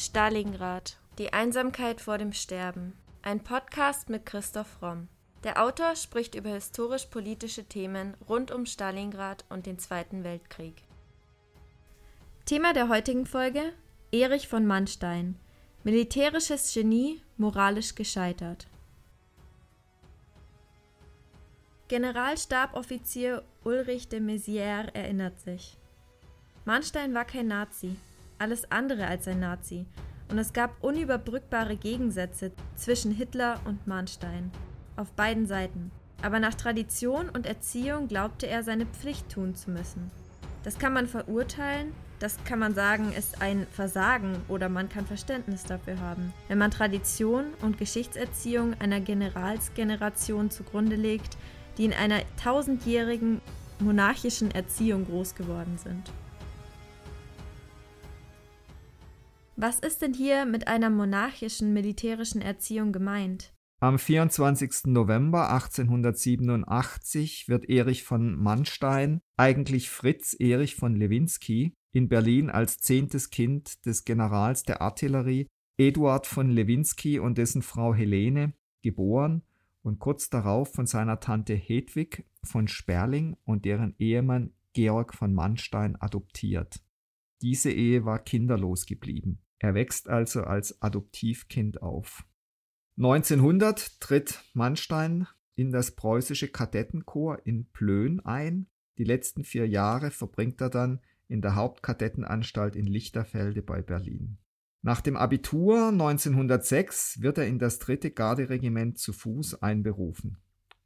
Stalingrad. Die Einsamkeit vor dem Sterben. Ein Podcast mit Christoph Romm. Der Autor spricht über historisch-politische Themen rund um Stalingrad und den Zweiten Weltkrieg. Thema der heutigen Folge: Erich von Manstein. Militärisches Genie, moralisch gescheitert. Generalstaboffizier Ulrich de Maizière erinnert sich. Manstein war kein Nazi, alles andere als ein Nazi, und es gab unüberbrückbare Gegensätze zwischen Hitler und Manstein, auf beiden Seiten. Aber nach Tradition und Erziehung glaubte er, seine Pflicht tun zu müssen. Das kann man verurteilen, das kann man sagen, ist ein Versagen oder man kann Verständnis dafür haben. Wenn man Tradition und Geschichtserziehung einer Generalsgeneration zugrunde legt, die in einer tausendjährigen monarchischen Erziehung groß geworden sind. Was ist denn hier mit einer monarchischen militärischen Erziehung gemeint? Am 24. November 1887 wird Erich von Manstein, eigentlich Fritz Erich von Lewinsky, in Berlin als zehntes Kind des Generals der Artillerie Eduard von Lewinsky und dessen Frau Helene geboren und kurz darauf von seiner Tante Hedwig von Sperling und deren Ehemann Georg von Manstein adoptiert. Diese Ehe war kinderlos geblieben. Er wächst also als Adoptivkind auf. 1900 tritt Manstein in das preußische Kadettenkorps in Plön ein. Die letzten vier Jahre verbringt er dann in der Hauptkadettenanstalt in Lichterfelde bei Berlin. Nach dem Abitur 1906 wird er in das dritte Garderegiment zu Fuß einberufen.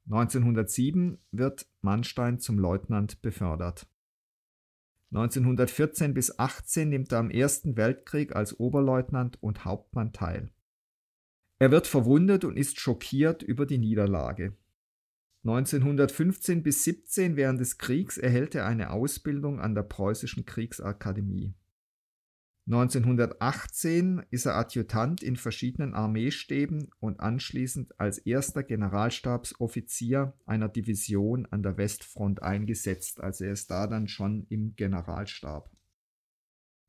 1907 wird Manstein zum Leutnant befördert. 1914 bis 18 nimmt er am Ersten Weltkrieg als Oberleutnant und Hauptmann teil. Er wird verwundet und ist schockiert über die Niederlage. 1915 bis 17 während des Kriegs erhält er eine Ausbildung an der Preußischen Kriegsakademie. 1918 ist er Adjutant in verschiedenen Armeestäben und anschließend als erster Generalstabsoffizier einer Division an der Westfront eingesetzt, also er ist da dann schon im Generalstab.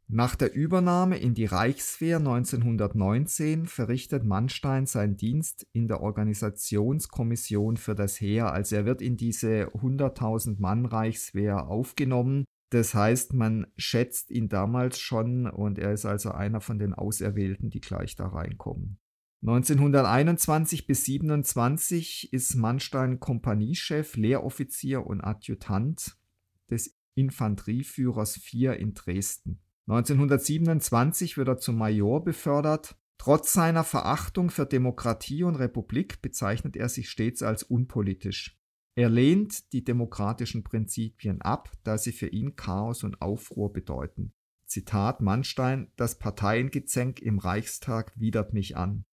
Nach der Übernahme in die Reichswehr 1919 verrichtet Manstein seinen Dienst in der Organisationskommission für das Heer, also er wird in diese 100.000 Mann Reichswehr aufgenommen das heißt, man schätzt ihn damals schon und er ist also einer von den Auserwählten, die gleich da reinkommen. 1921 bis 27 ist Mannstein Kompaniechef, Lehroffizier und Adjutant des Infanterieführers 4 in Dresden. 1927 wird er zum Major befördert. Trotz seiner Verachtung für Demokratie und Republik bezeichnet er sich stets als unpolitisch. Er lehnt die demokratischen Prinzipien ab, da sie für ihn Chaos und Aufruhr bedeuten. Zitat Mannstein, das Parteiengezänk im Reichstag widert mich an.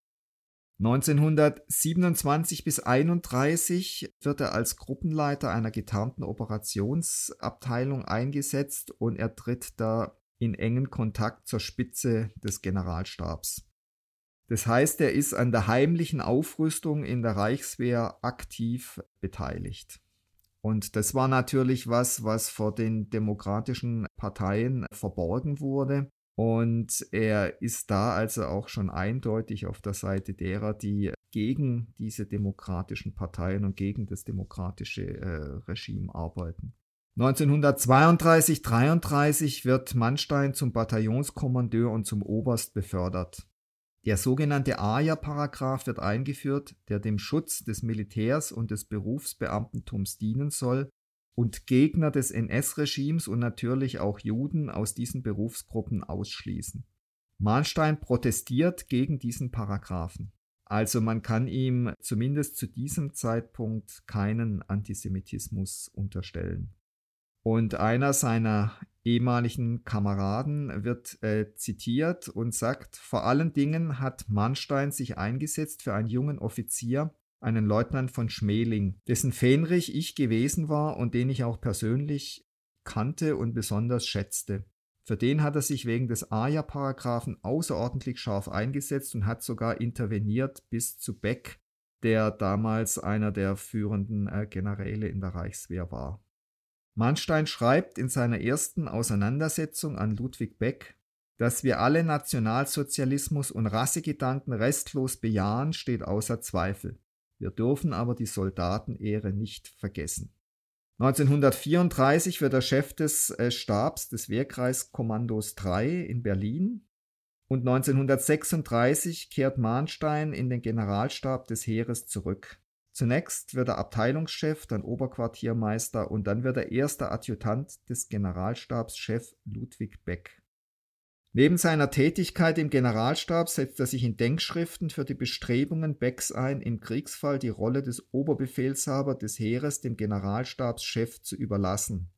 1927 bis 31 wird er als Gruppenleiter einer getarnten Operationsabteilung eingesetzt und er tritt da in engen Kontakt zur Spitze des Generalstabs. Das heißt, er ist an der heimlichen Aufrüstung in der Reichswehr aktiv beteiligt. Und das war natürlich was, was vor den demokratischen Parteien verborgen wurde. Und er ist da also auch schon eindeutig auf der Seite derer, die gegen diese demokratischen Parteien und gegen das demokratische äh, Regime arbeiten. 1932-33 wird Mannstein zum Bataillonskommandeur und zum Oberst befördert. Der sogenannte AJA-Paragraph wird eingeführt, der dem Schutz des Militärs und des Berufsbeamtentums dienen soll und Gegner des NS-Regimes und natürlich auch Juden aus diesen Berufsgruppen ausschließen. Mahnstein protestiert gegen diesen Paragraphen. Also man kann ihm zumindest zu diesem Zeitpunkt keinen Antisemitismus unterstellen. Und einer seiner ehemaligen Kameraden wird äh, zitiert und sagt, vor allen Dingen hat Mannstein sich eingesetzt für einen jungen Offizier, einen Leutnant von Schmeling, dessen Fähnrich ich gewesen war und den ich auch persönlich kannte und besonders schätzte. Für den hat er sich wegen des AJA-Paragraphen außerordentlich scharf eingesetzt und hat sogar interveniert bis zu Beck, der damals einer der führenden äh, Generäle in der Reichswehr war. Manstein schreibt in seiner ersten Auseinandersetzung an Ludwig Beck, Dass wir alle Nationalsozialismus und Rassegedanken restlos bejahen, steht außer Zweifel. Wir dürfen aber die Soldatenehre nicht vergessen. 1934 wird er Chef des äh, Stabs des Wehrkreiskommandos 3 in Berlin und 1936 kehrt Mahnstein in den Generalstab des Heeres zurück. Zunächst wird er Abteilungschef, dann Oberquartiermeister und dann wird er erster Adjutant des Generalstabschef Ludwig Beck. Neben seiner Tätigkeit im Generalstab setzt er sich in Denkschriften für die Bestrebungen Becks ein, im Kriegsfall die Rolle des Oberbefehlshaber des Heeres dem Generalstabschef zu überlassen.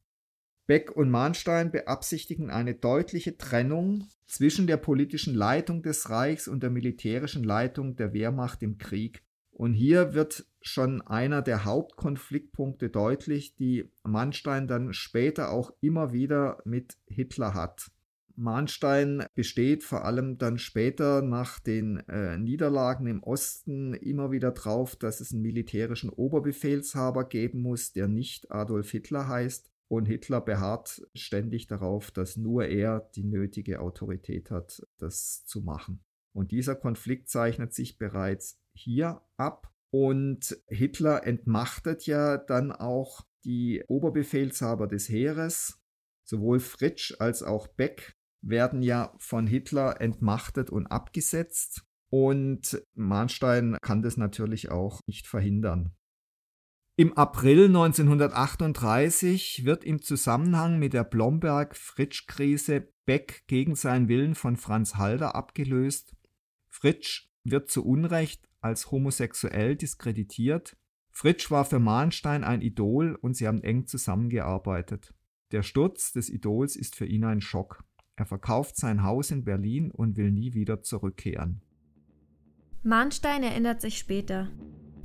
Beck und Mahnstein beabsichtigen eine deutliche Trennung zwischen der politischen Leitung des Reichs und der militärischen Leitung der Wehrmacht im Krieg. Und hier wird schon einer der Hauptkonfliktpunkte deutlich, die Mahnstein dann später auch immer wieder mit Hitler hat. Mahnstein besteht vor allem dann später nach den äh, Niederlagen im Osten immer wieder darauf, dass es einen militärischen Oberbefehlshaber geben muss, der nicht Adolf Hitler heißt. Und Hitler beharrt ständig darauf, dass nur er die nötige Autorität hat, das zu machen. Und dieser Konflikt zeichnet sich bereits hier ab. Und Hitler entmachtet ja dann auch die Oberbefehlshaber des Heeres. Sowohl Fritsch als auch Beck werden ja von Hitler entmachtet und abgesetzt. Und Mahnstein kann das natürlich auch nicht verhindern. Im April 1938 wird im Zusammenhang mit der Blomberg-Fritsch-Krise Beck gegen seinen Willen von Franz Halder abgelöst. Fritsch wird zu Unrecht als homosexuell diskreditiert. Fritsch war für Mahnstein ein Idol und sie haben eng zusammengearbeitet. Der Sturz des Idols ist für ihn ein Schock. Er verkauft sein Haus in Berlin und will nie wieder zurückkehren. Mahnstein erinnert sich später.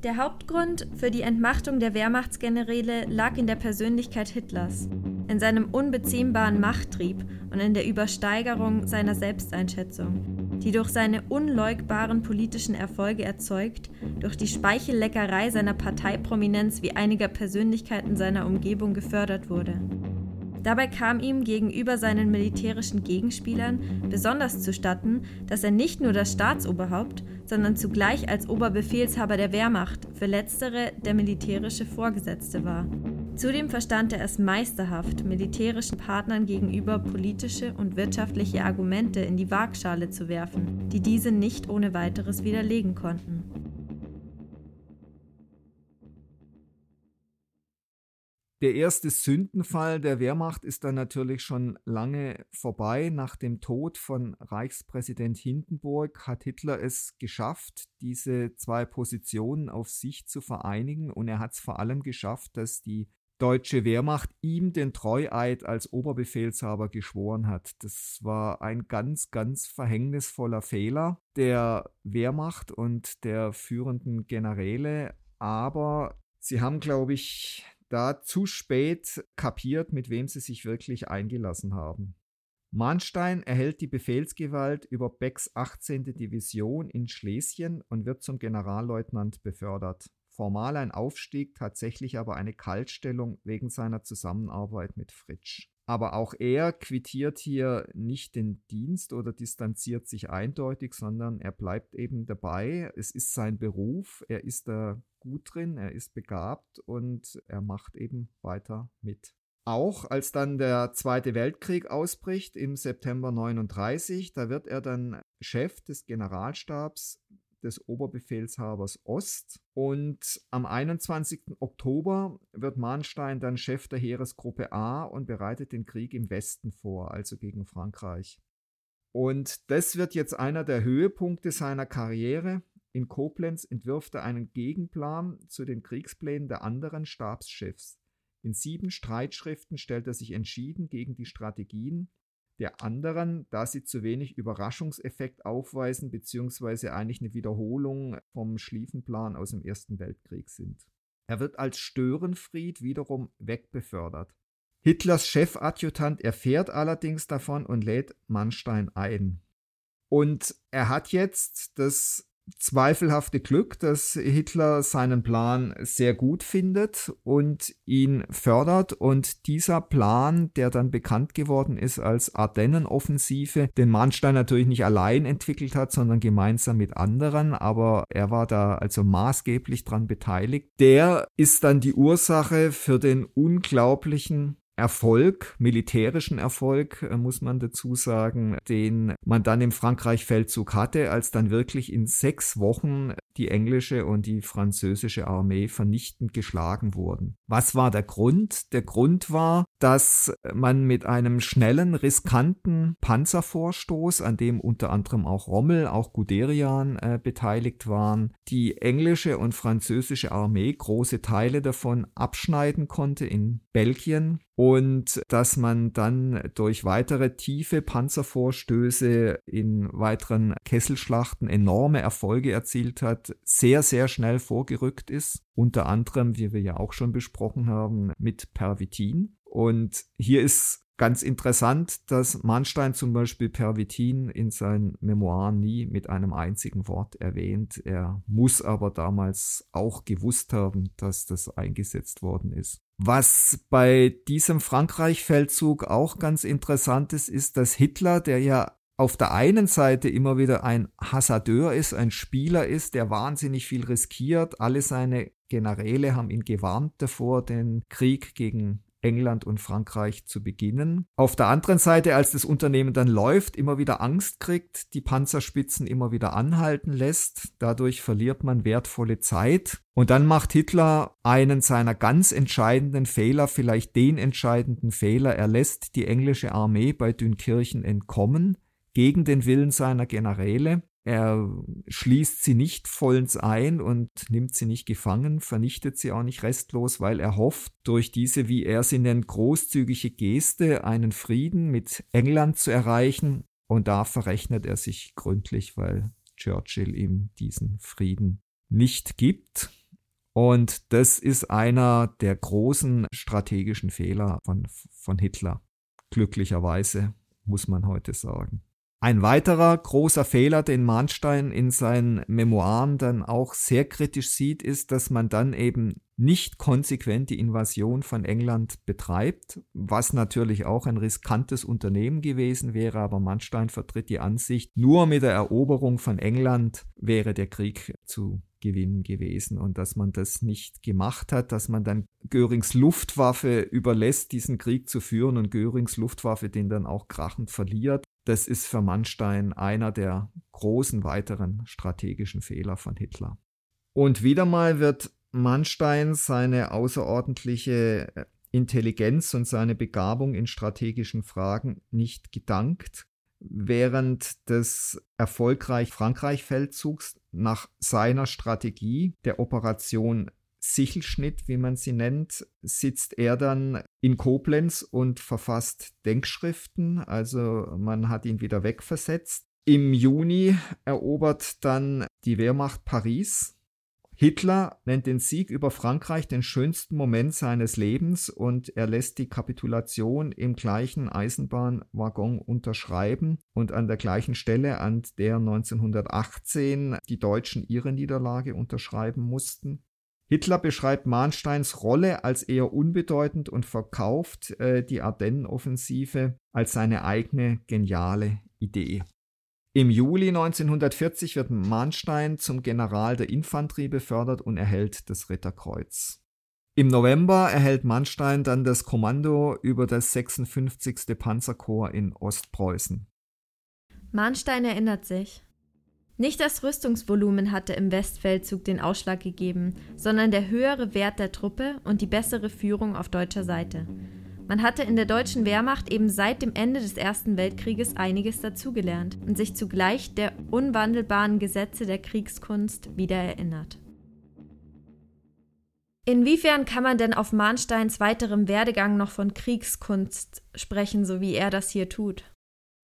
Der Hauptgrund für die Entmachtung der Wehrmachtsgeneräle lag in der Persönlichkeit Hitlers, in seinem unbeziehbaren Machttrieb und in der Übersteigerung seiner Selbsteinschätzung, die durch seine unleugbaren politischen Erfolge erzeugt, durch die Speichelleckerei seiner Parteiprominenz wie einiger Persönlichkeiten seiner Umgebung gefördert wurde. Dabei kam ihm gegenüber seinen militärischen Gegenspielern besonders zustatten, dass er nicht nur das Staatsoberhaupt, sondern zugleich als Oberbefehlshaber der Wehrmacht für letztere der militärische Vorgesetzte war. Zudem verstand er es meisterhaft, militärischen Partnern gegenüber politische und wirtschaftliche Argumente in die Waagschale zu werfen, die diese nicht ohne weiteres widerlegen konnten. Der erste Sündenfall der Wehrmacht ist dann natürlich schon lange vorbei. Nach dem Tod von Reichspräsident Hindenburg hat Hitler es geschafft, diese zwei Positionen auf sich zu vereinigen und er hat es vor allem geschafft, dass die deutsche Wehrmacht ihm den Treueid als Oberbefehlshaber geschworen hat. Das war ein ganz, ganz verhängnisvoller Fehler der Wehrmacht und der führenden Generäle, aber sie haben, glaube ich, da zu spät kapiert, mit wem sie sich wirklich eingelassen haben. Mahnstein erhält die Befehlsgewalt über Becks 18. Division in Schlesien und wird zum Generalleutnant befördert. Formal ein Aufstieg, tatsächlich aber eine Kaltstellung wegen seiner Zusammenarbeit mit Fritsch. Aber auch er quittiert hier nicht den Dienst oder distanziert sich eindeutig, sondern er bleibt eben dabei. Es ist sein Beruf, er ist da gut drin, er ist begabt und er macht eben weiter mit. Auch als dann der Zweite Weltkrieg ausbricht im September 39, da wird er dann Chef des Generalstabs des Oberbefehlshabers Ost. Und am 21. Oktober wird Mahnstein dann Chef der Heeresgruppe A und bereitet den Krieg im Westen vor, also gegen Frankreich. Und das wird jetzt einer der Höhepunkte seiner Karriere. In Koblenz entwirft er einen Gegenplan zu den Kriegsplänen der anderen Stabschefs. In sieben Streitschriften stellt er sich entschieden gegen die Strategien der anderen, da sie zu wenig Überraschungseffekt aufweisen, beziehungsweise eigentlich eine Wiederholung vom Schlieffenplan aus dem Ersten Weltkrieg sind. Er wird als Störenfried wiederum wegbefördert. Hitlers Chefadjutant erfährt allerdings davon und lädt Mannstein ein. Und er hat jetzt das zweifelhafte Glück, dass Hitler seinen Plan sehr gut findet und ihn fördert. Und dieser Plan, der dann bekannt geworden ist als Ardennenoffensive, den Manstein natürlich nicht allein entwickelt hat, sondern gemeinsam mit anderen, aber er war da also maßgeblich dran beteiligt, der ist dann die Ursache für den unglaublichen Erfolg, militärischen Erfolg, äh, muss man dazu sagen, den man dann im Frankreich-Feldzug hatte, als dann wirklich in sechs Wochen die englische und die französische Armee vernichtend geschlagen wurden. Was war der Grund? Der Grund war, dass man mit einem schnellen, riskanten Panzervorstoß, an dem unter anderem auch Rommel, auch Guderian äh, beteiligt waren, die englische und französische Armee große Teile davon abschneiden konnte in Belgien und dass man dann durch weitere tiefe Panzervorstöße in weiteren Kesselschlachten enorme Erfolge erzielt hat, sehr, sehr schnell vorgerückt ist, unter anderem, wie wir ja auch schon besprochen haben, mit Pervitin. Und hier ist Ganz interessant, dass Manstein zum Beispiel Pervitin in seinen Memoiren nie mit einem einzigen Wort erwähnt. Er muss aber damals auch gewusst haben, dass das eingesetzt worden ist. Was bei diesem Frankreich-Feldzug auch ganz interessant ist, ist, dass Hitler, der ja auf der einen Seite immer wieder ein Hasardeur ist, ein Spieler ist, der wahnsinnig viel riskiert. Alle seine Generäle haben ihn gewarnt davor, den Krieg gegen England und Frankreich zu beginnen. Auf der anderen Seite, als das Unternehmen dann läuft, immer wieder Angst kriegt, die Panzerspitzen immer wieder anhalten lässt. Dadurch verliert man wertvolle Zeit. Und dann macht Hitler einen seiner ganz entscheidenden Fehler, vielleicht den entscheidenden Fehler. Er lässt die englische Armee bei Dünkirchen entkommen, gegen den Willen seiner Generäle. Er schließt sie nicht vollends ein und nimmt sie nicht gefangen, vernichtet sie auch nicht restlos, weil er hofft, durch diese, wie er sie nennt, großzügige Geste einen Frieden mit England zu erreichen. Und da verrechnet er sich gründlich, weil Churchill ihm diesen Frieden nicht gibt. Und das ist einer der großen strategischen Fehler von, von Hitler. Glücklicherweise, muss man heute sagen. Ein weiterer großer Fehler, den Mahnstein in seinen Memoiren dann auch sehr kritisch sieht, ist, dass man dann eben nicht konsequent die Invasion von England betreibt, was natürlich auch ein riskantes Unternehmen gewesen wäre, aber Mahnstein vertritt die Ansicht, nur mit der Eroberung von England wäre der Krieg zu gewinnen gewesen und dass man das nicht gemacht hat, dass man dann Görings Luftwaffe überlässt, diesen Krieg zu führen und Görings Luftwaffe den dann auch krachend verliert. Das ist für Mannstein einer der großen weiteren strategischen Fehler von Hitler. Und wieder mal wird Mannstein seine außerordentliche äh, Intelligenz und seine Begabung in strategischen Fragen nicht gedankt während des erfolgreich Frankreich-Feldzugs nach seiner Strategie der Operation Sichelschnitt, wie man sie nennt, sitzt er dann in Koblenz und verfasst Denkschriften. Also man hat ihn wieder wegversetzt. Im Juni erobert dann die Wehrmacht Paris Hitler nennt den Sieg über Frankreich den schönsten Moment seines Lebens und er lässt die Kapitulation im gleichen Eisenbahnwaggon unterschreiben und an der gleichen Stelle, an der 1918 die Deutschen ihre Niederlage unterschreiben mussten. Hitler beschreibt Mahnsteins Rolle als eher unbedeutend und verkauft äh, die Ardennenoffensive als seine eigene geniale Idee. Im Juli 1940 wird Mahnstein zum General der Infanterie befördert und erhält das Ritterkreuz. Im November erhält Mannstein dann das Kommando über das 56. Panzerkorps in Ostpreußen. Mahnstein erinnert sich. Nicht das Rüstungsvolumen hatte im Westfeldzug den Ausschlag gegeben, sondern der höhere Wert der Truppe und die bessere Führung auf deutscher Seite. Man hatte in der deutschen Wehrmacht eben seit dem Ende des Ersten Weltkrieges einiges dazugelernt und sich zugleich der unwandelbaren Gesetze der Kriegskunst wieder erinnert. Inwiefern kann man denn auf Mahnsteins weiterem Werdegang noch von Kriegskunst sprechen, so wie er das hier tut?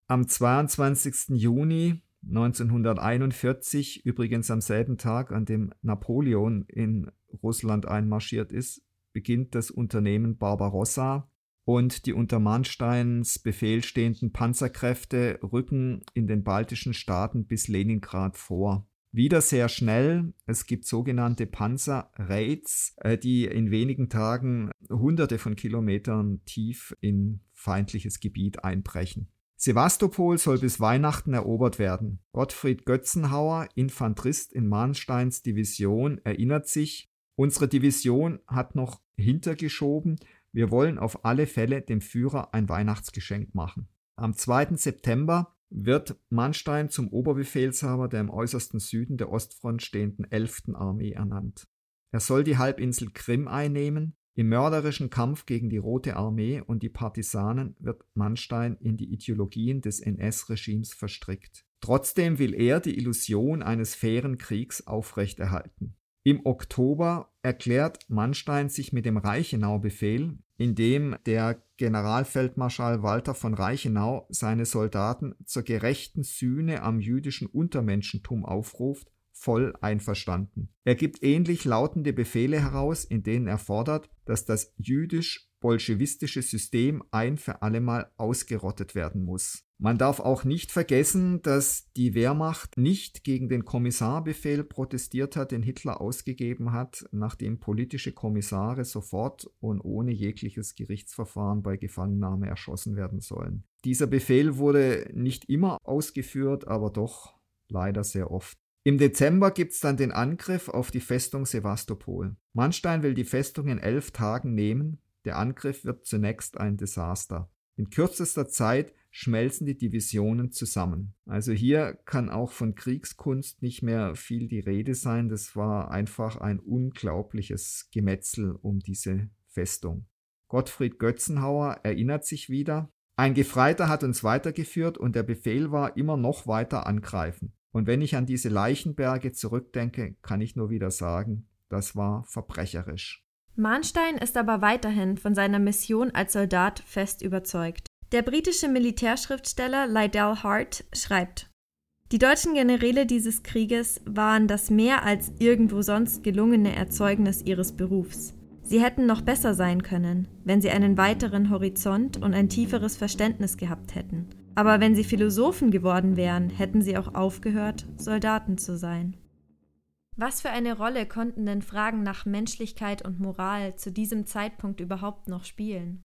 Am 22. Juni 1941, übrigens am selben Tag, an dem Napoleon in Russland einmarschiert ist, beginnt das Unternehmen Barbarossa, und die unter Mansteins Befehl stehenden Panzerkräfte rücken in den baltischen Staaten bis Leningrad vor. wieder sehr schnell. Es gibt sogenannte Panzerraids, äh, die in wenigen Tagen hunderte von Kilometern tief in feindliches Gebiet einbrechen. Sevastopol soll bis Weihnachten erobert werden. Gottfried Götzenhauer, Infanterist in Mahnsteins Division, erinnert sich, unsere Division hat noch hintergeschoben, wir wollen auf alle Fälle dem Führer ein Weihnachtsgeschenk machen. Am 2. September wird Manstein zum Oberbefehlshaber der im äußersten Süden der Ostfront stehenden 11. Armee ernannt. Er soll die Halbinsel Krim einnehmen. Im mörderischen Kampf gegen die Rote Armee und die Partisanen wird Manstein in die Ideologien des NS-Regimes verstrickt. Trotzdem will er die Illusion eines fairen Kriegs aufrechterhalten. Im Oktober erklärt Manstein sich mit dem Reichenau-Befehl, in dem der Generalfeldmarschall Walter von Reichenau seine Soldaten zur gerechten Sühne am jüdischen Untermenschentum aufruft, voll einverstanden. Er gibt ähnlich lautende Befehle heraus, in denen er fordert, dass das jüdisch-bolschewistische System ein für allemal ausgerottet werden muss. Man darf auch nicht vergessen, dass die Wehrmacht nicht gegen den Kommissarbefehl protestiert hat, den Hitler ausgegeben hat, nachdem politische Kommissare sofort und ohne jegliches Gerichtsverfahren bei Gefangennahme erschossen werden sollen. Dieser Befehl wurde nicht immer ausgeführt, aber doch leider sehr oft. Im Dezember gibt es dann den Angriff auf die Festung Sevastopol. Manstein will die Festung in elf Tagen nehmen. Der Angriff wird zunächst ein Desaster. In kürzester Zeit schmelzen die Divisionen zusammen. Also hier kann auch von Kriegskunst nicht mehr viel die Rede sein. Das war einfach ein unglaubliches Gemetzel um diese Festung. Gottfried Götzenhauer erinnert sich wieder, ein Gefreiter hat uns weitergeführt und der Befehl war immer noch weiter angreifen. Und wenn ich an diese Leichenberge zurückdenke, kann ich nur wieder sagen, das war verbrecherisch. Mahnstein ist aber weiterhin von seiner Mission als Soldat fest überzeugt. Der britische Militärschriftsteller Lydell Hart schreibt Die deutschen Generäle dieses Krieges waren das mehr als irgendwo sonst gelungene Erzeugnis ihres Berufs. Sie hätten noch besser sein können, wenn sie einen weiteren Horizont und ein tieferes Verständnis gehabt hätten. Aber wenn sie Philosophen geworden wären, hätten sie auch aufgehört, Soldaten zu sein. Was für eine Rolle konnten denn Fragen nach Menschlichkeit und Moral zu diesem Zeitpunkt überhaupt noch spielen?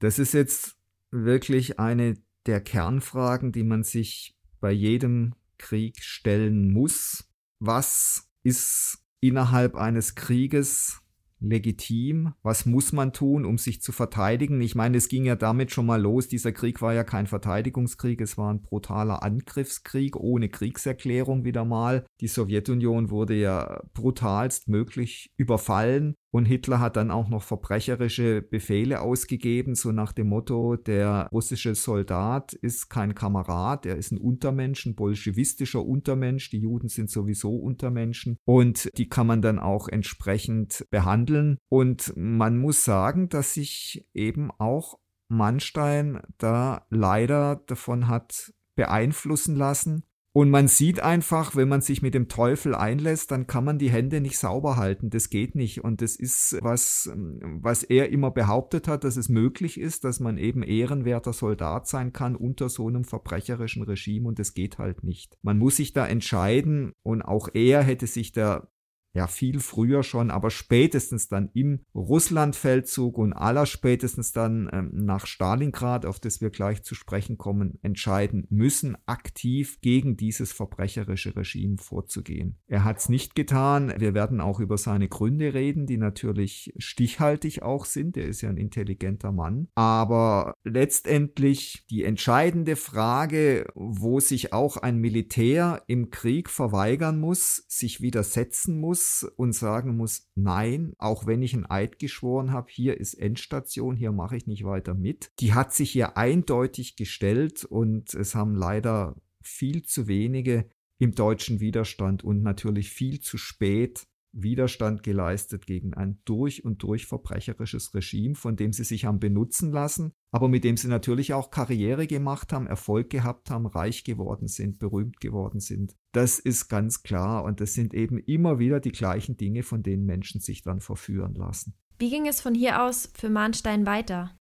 Das ist jetzt wirklich eine der Kernfragen, die man sich bei jedem Krieg stellen muss. Was ist innerhalb eines Krieges legitim? Was muss man tun, um sich zu verteidigen? Ich meine, es ging ja damit schon mal los. Dieser Krieg war ja kein Verteidigungskrieg, es war ein brutaler Angriffskrieg ohne Kriegserklärung wieder mal. Die Sowjetunion wurde ja brutalst möglich überfallen. Und Hitler hat dann auch noch verbrecherische Befehle ausgegeben, so nach dem Motto, der russische Soldat ist kein Kamerad, er ist ein Untermensch, ein bolschewistischer Untermensch, die Juden sind sowieso Untermenschen und die kann man dann auch entsprechend behandeln. Und man muss sagen, dass sich eben auch Mannstein da leider davon hat beeinflussen lassen und man sieht einfach, wenn man sich mit dem Teufel einlässt, dann kann man die Hände nicht sauber halten. Das geht nicht. Und das ist was, was er immer behauptet hat, dass es möglich ist, dass man eben ehrenwerter Soldat sein kann unter so einem verbrecherischen Regime. Und das geht halt nicht. Man muss sich da entscheiden. Und auch er hätte sich da ja viel früher schon, aber spätestens dann im Russlandfeldzug und allerspätestens dann ähm, nach Stalingrad, auf das wir gleich zu sprechen kommen, entscheiden müssen, aktiv gegen dieses verbrecherische Regime vorzugehen. Er hat es nicht getan. Wir werden auch über seine Gründe reden, die natürlich stichhaltig auch sind. Er ist ja ein intelligenter Mann. Aber letztendlich die entscheidende Frage, wo sich auch ein Militär im Krieg verweigern muss, sich widersetzen muss, muss und sagen muss, nein, auch wenn ich einen Eid geschworen habe, hier ist Endstation, hier mache ich nicht weiter mit. Die hat sich hier eindeutig gestellt und es haben leider viel zu wenige im deutschen Widerstand und natürlich viel zu spät Widerstand geleistet gegen ein durch und durch verbrecherisches Regime, von dem sie sich haben benutzen lassen, aber mit dem sie natürlich auch Karriere gemacht haben, Erfolg gehabt haben, reich geworden sind, berühmt geworden sind. Das ist ganz klar und das sind eben immer wieder die gleichen Dinge, von denen Menschen sich dann verführen lassen. Wie ging es von hier aus für Mahnstein weiter?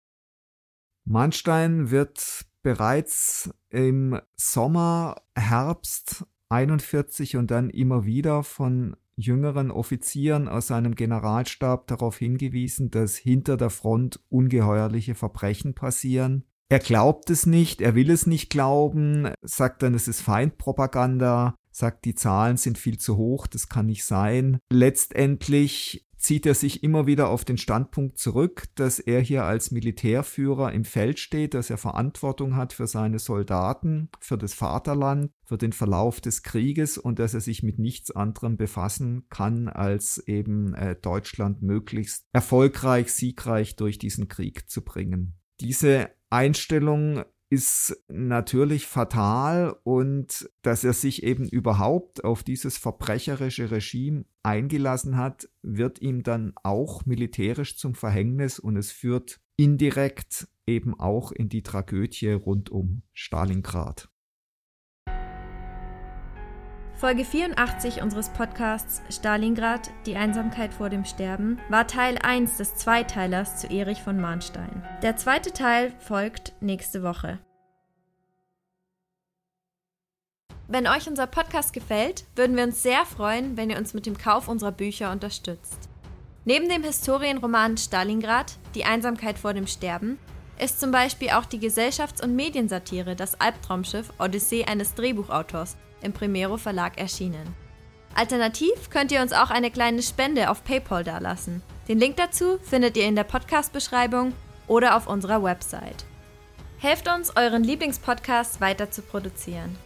Mahnstein wird bereits im Sommer, Herbst 1941 und dann immer wieder von jüngeren Offizieren aus seinem Generalstab darauf hingewiesen, dass hinter der Front ungeheuerliche Verbrechen passieren. Er glaubt es nicht, er will es nicht glauben, sagt dann, es ist Feindpropaganda, sagt, die Zahlen sind viel zu hoch, das kann nicht sein. Letztendlich zieht er sich immer wieder auf den Standpunkt zurück, dass er hier als Militärführer im Feld steht, dass er Verantwortung hat für seine Soldaten, für das Vaterland, für den Verlauf des Krieges und dass er sich mit nichts anderem befassen kann, als eben äh, Deutschland möglichst erfolgreich, siegreich durch diesen Krieg zu bringen. Diese Einstellung ist natürlich fatal und dass er sich eben überhaupt auf dieses verbrecherische Regime eingelassen hat, wird ihm dann auch militärisch zum Verhängnis und es führt indirekt eben auch in die Tragödie rund um Stalingrad. Folge 84 unseres Podcasts Stalingrad, die Einsamkeit vor dem Sterben, war Teil 1 des Zweiteilers zu Erich von Mahnstein. Der zweite Teil folgt nächste Woche. Wenn euch unser Podcast gefällt, würden wir uns sehr freuen, wenn ihr uns mit dem Kauf unserer Bücher unterstützt. Neben dem Historienroman Stalingrad, Die Einsamkeit vor dem Sterben, ist zum Beispiel auch die Gesellschafts- und Mediensatire Das Albtraumschiff Odyssee eines Drehbuchautors im Primero Verlag erschienen. Alternativ könnt ihr uns auch eine kleine Spende auf PayPal dalassen. Den Link dazu findet ihr in der Podcast-Beschreibung oder auf unserer Website. Helft uns, euren Lieblingspodcast weiter zu produzieren.